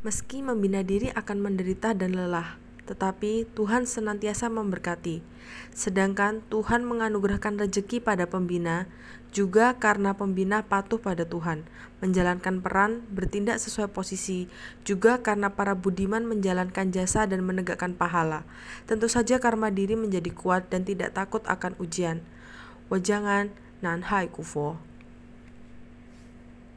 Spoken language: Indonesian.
Meski membina diri akan menderita dan lelah, tetapi Tuhan senantiasa memberkati. Sedangkan Tuhan menganugerahkan rejeki pada pembina, juga karena pembina patuh pada Tuhan, menjalankan peran, bertindak sesuai posisi, juga karena para budiman menjalankan jasa dan menegakkan pahala. Tentu saja karma diri menjadi kuat dan tidak takut akan ujian. Wajangan nan hai kufo.